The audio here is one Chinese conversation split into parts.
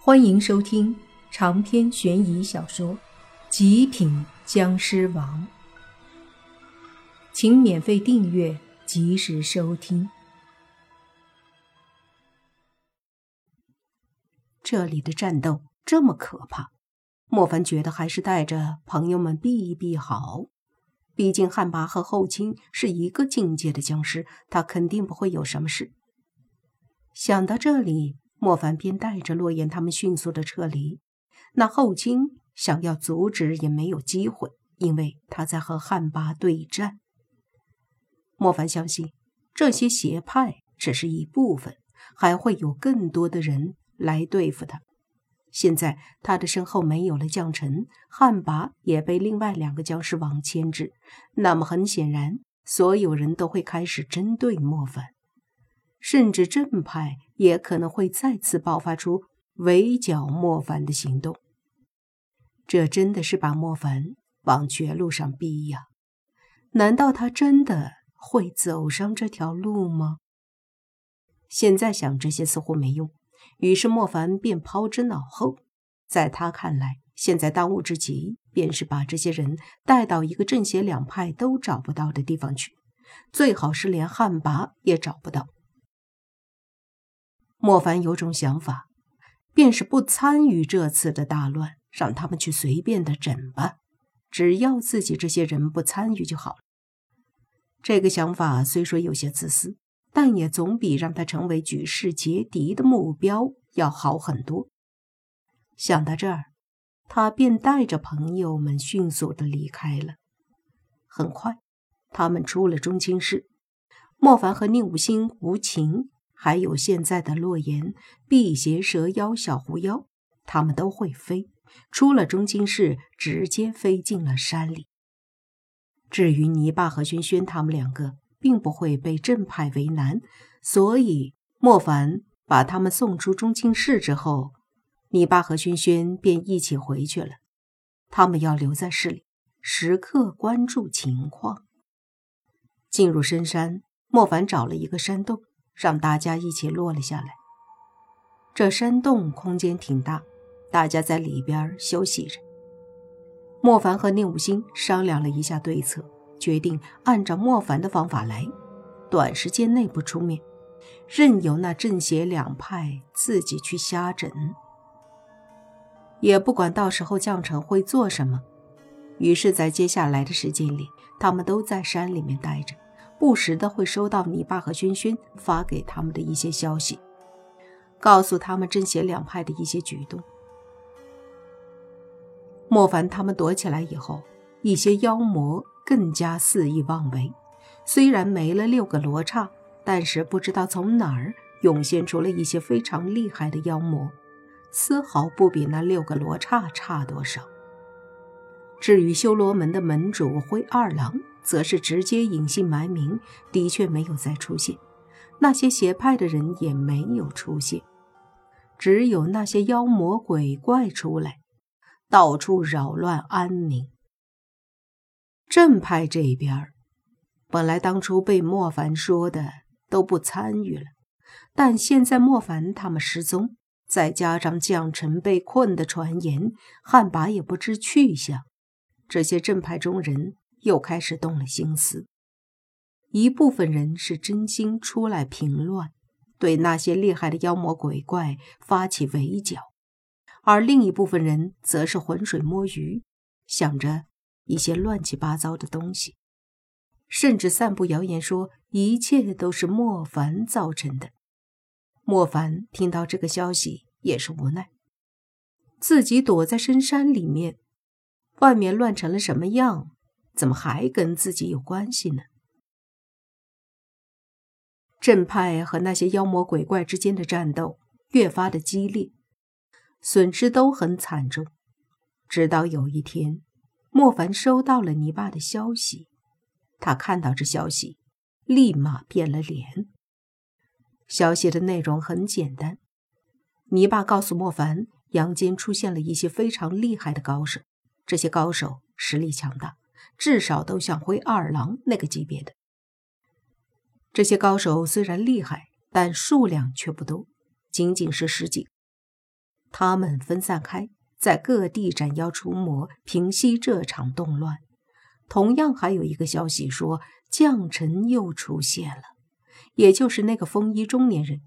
欢迎收听长篇悬疑小说《极品僵尸王》，请免费订阅，及时收听。这里的战斗这么可怕，莫凡觉得还是带着朋友们避一避好。毕竟汉魃和后卿是一个境界的僵尸，他肯定不会有什么事。想到这里。莫凡便带着洛言他们迅速的撤离。那后卿想要阻止也没有机会，因为他在和汉魃对战。莫凡相信这些邪派只是一部分，还会有更多的人来对付他。现在他的身后没有了将臣，汉魃也被另外两个僵尸王牵制，那么很显然，所有人都会开始针对莫凡。甚至正派也可能会再次爆发出围剿莫凡的行动。这真的是把莫凡往绝路上逼呀！难道他真的会走上这条路吗？现在想这些似乎没用，于是莫凡便抛之脑后。在他看来，现在当务之急便是把这些人带到一个正邪两派都找不到的地方去，最好是连汉魃也找不到。莫凡有种想法，便是不参与这次的大乱，让他们去随便的整吧，只要自己这些人不参与就好了。这个想法虽说有些自私，但也总比让他成为举世皆敌的目标要好很多。想到这儿，他便带着朋友们迅速的离开了。很快，他们出了中清市，莫凡和宁武星、无情。还有现在的洛言、辟邪蛇妖、小狐妖，他们都会飞，出了中京市，直接飞进了山里。至于泥巴和轩轩他们两个，并不会被正派为难，所以莫凡把他们送出中京市之后，泥巴和轩轩便一起回去了。他们要留在市里，时刻关注情况。进入深山，莫凡找了一个山洞。让大家一起落了下来。这山洞空间挺大，大家在里边休息着。莫凡和宁武星商量了一下对策，决定按照莫凡的方法来，短时间内不出面，任由那正邪两派自己去瞎整，也不管到时候将臣会做什么。于是，在接下来的时间里，他们都在山里面待着。不时的会收到你爸和轩轩发给他们的一些消息，告诉他们正邪两派的一些举动。莫凡他们躲起来以后，一些妖魔更加肆意妄为。虽然没了六个罗刹，但是不知道从哪儿涌现出了一些非常厉害的妖魔，丝毫不比那六个罗刹差多少。至于修罗门的门主灰二郎。则是直接隐姓埋名，的确没有再出现。那些邪派的人也没有出现，只有那些妖魔鬼怪出来，到处扰乱安宁。正派这边，本来当初被莫凡说的都不参与了，但现在莫凡他们失踪，再加上将臣被困的传言，汉魃也不知去向，这些正派中人。又开始动了心思，一部分人是真心出来平乱，对那些厉害的妖魔鬼怪发起围剿，而另一部分人则是浑水摸鱼，想着一些乱七八糟的东西，甚至散布谣言说一切都是莫凡造成的。莫凡听到这个消息也是无奈，自己躲在深山里面，外面乱成了什么样？怎么还跟自己有关系呢？正派和那些妖魔鬼怪之间的战斗越发的激烈，损失都很惨重。直到有一天，莫凡收到了泥巴的消息，他看到这消息，立马变了脸。消息的内容很简单，泥巴告诉莫凡，阳间出现了一些非常厉害的高手，这些高手实力强大。至少都像灰二郎那个级别的。这些高手虽然厉害，但数量却不多，仅仅是十几。他们分散开，在各地斩妖除魔，平息这场动乱。同样，还有一个消息说，将臣又出现了，也就是那个风衣中年人。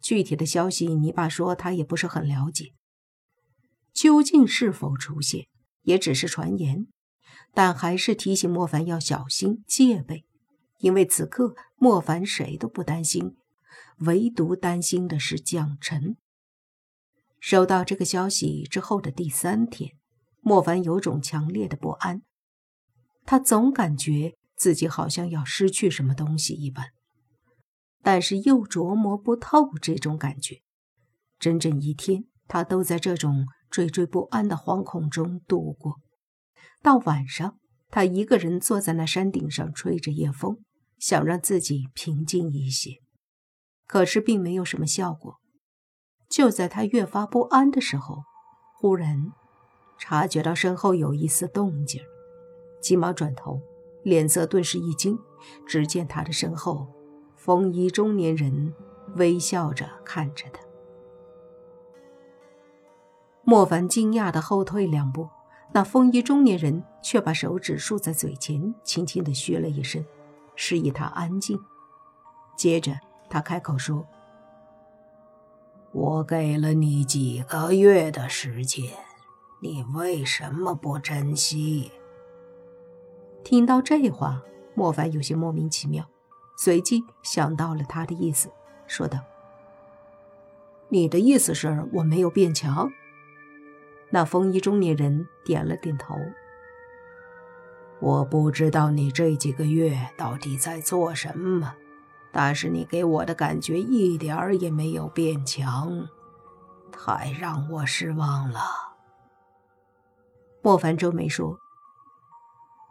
具体的消息，泥巴说他也不是很了解。究竟是否出现，也只是传言，但还是提醒莫凡要小心戒备，因为此刻莫凡谁都不担心，唯独担心的是蒋晨。收到这个消息之后的第三天，莫凡有种强烈的不安，他总感觉自己好像要失去什么东西一般。但是又琢磨不透这种感觉，整整一天，他都在这种惴惴不安的惶恐中度过。到晚上，他一个人坐在那山顶上，吹着夜风，想让自己平静一些，可是并没有什么效果。就在他越发不安的时候，忽然察觉到身后有一丝动静，急忙转头，脸色顿时一惊，只见他的身后。风衣中年人微笑着看着他，莫凡惊讶的后退两步，那风衣中年人却把手指竖在嘴前，轻轻的嘘了一声，示意他安静。接着他开口说：“我给了你几个月的时间，你为什么不珍惜？”听到这话，莫凡有些莫名其妙。随即想到了他的意思，说道：“你的意思是我没有变强？”那风衣中年人点了点头。我不知道你这几个月到底在做什么，但是你给我的感觉一点儿也没有变强，太让我失望了。莫凡皱眉说：“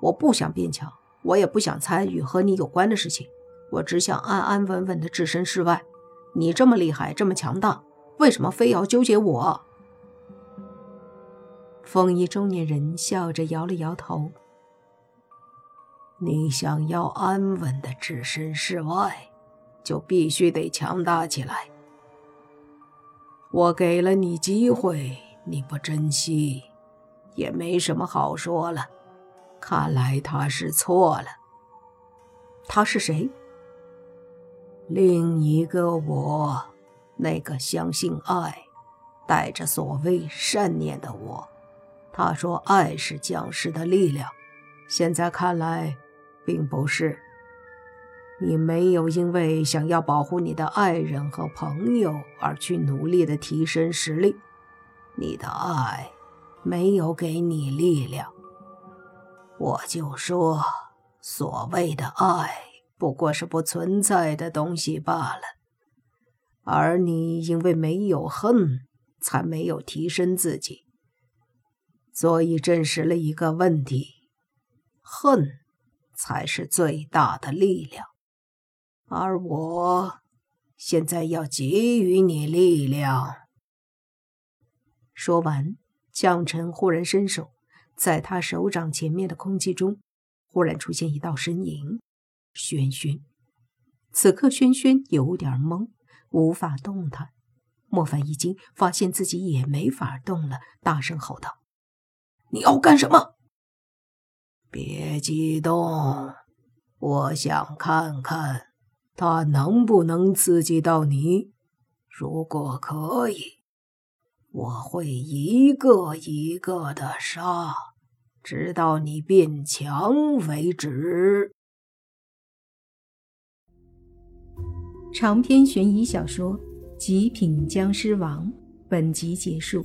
我不想变强，我也不想参与和你有关的事情。”我只想安安稳稳的置身事外。你这么厉害，这么强大，为什么非要纠结我？风衣中年人笑着摇了摇头。你想要安稳的置身事外，就必须得强大起来。我给了你机会，你不珍惜，也没什么好说了。看来他是错了。他是谁？另一个我，那个相信爱、带着所谓善念的我，他说爱是降世的力量，现在看来，并不是。你没有因为想要保护你的爱人和朋友而去努力的提升实力，你的爱没有给你力量。我就说，所谓的爱。不过是不存在的东西罢了，而你因为没有恨，才没有提升自己，所以证实了一个问题：恨才是最大的力量。而我现在要给予你力量。说完，将臣忽然伸手，在他手掌前面的空气中，忽然出现一道身影。轩轩，此刻轩轩有点懵，无法动弹。莫凡一惊，发现自己也没法动了，大声吼道：“你要干什么？”别激动，我想看看他能不能刺激到你。如果可以，我会一个一个的杀，直到你变强为止。长篇悬疑小说《极品僵尸王》本集结束，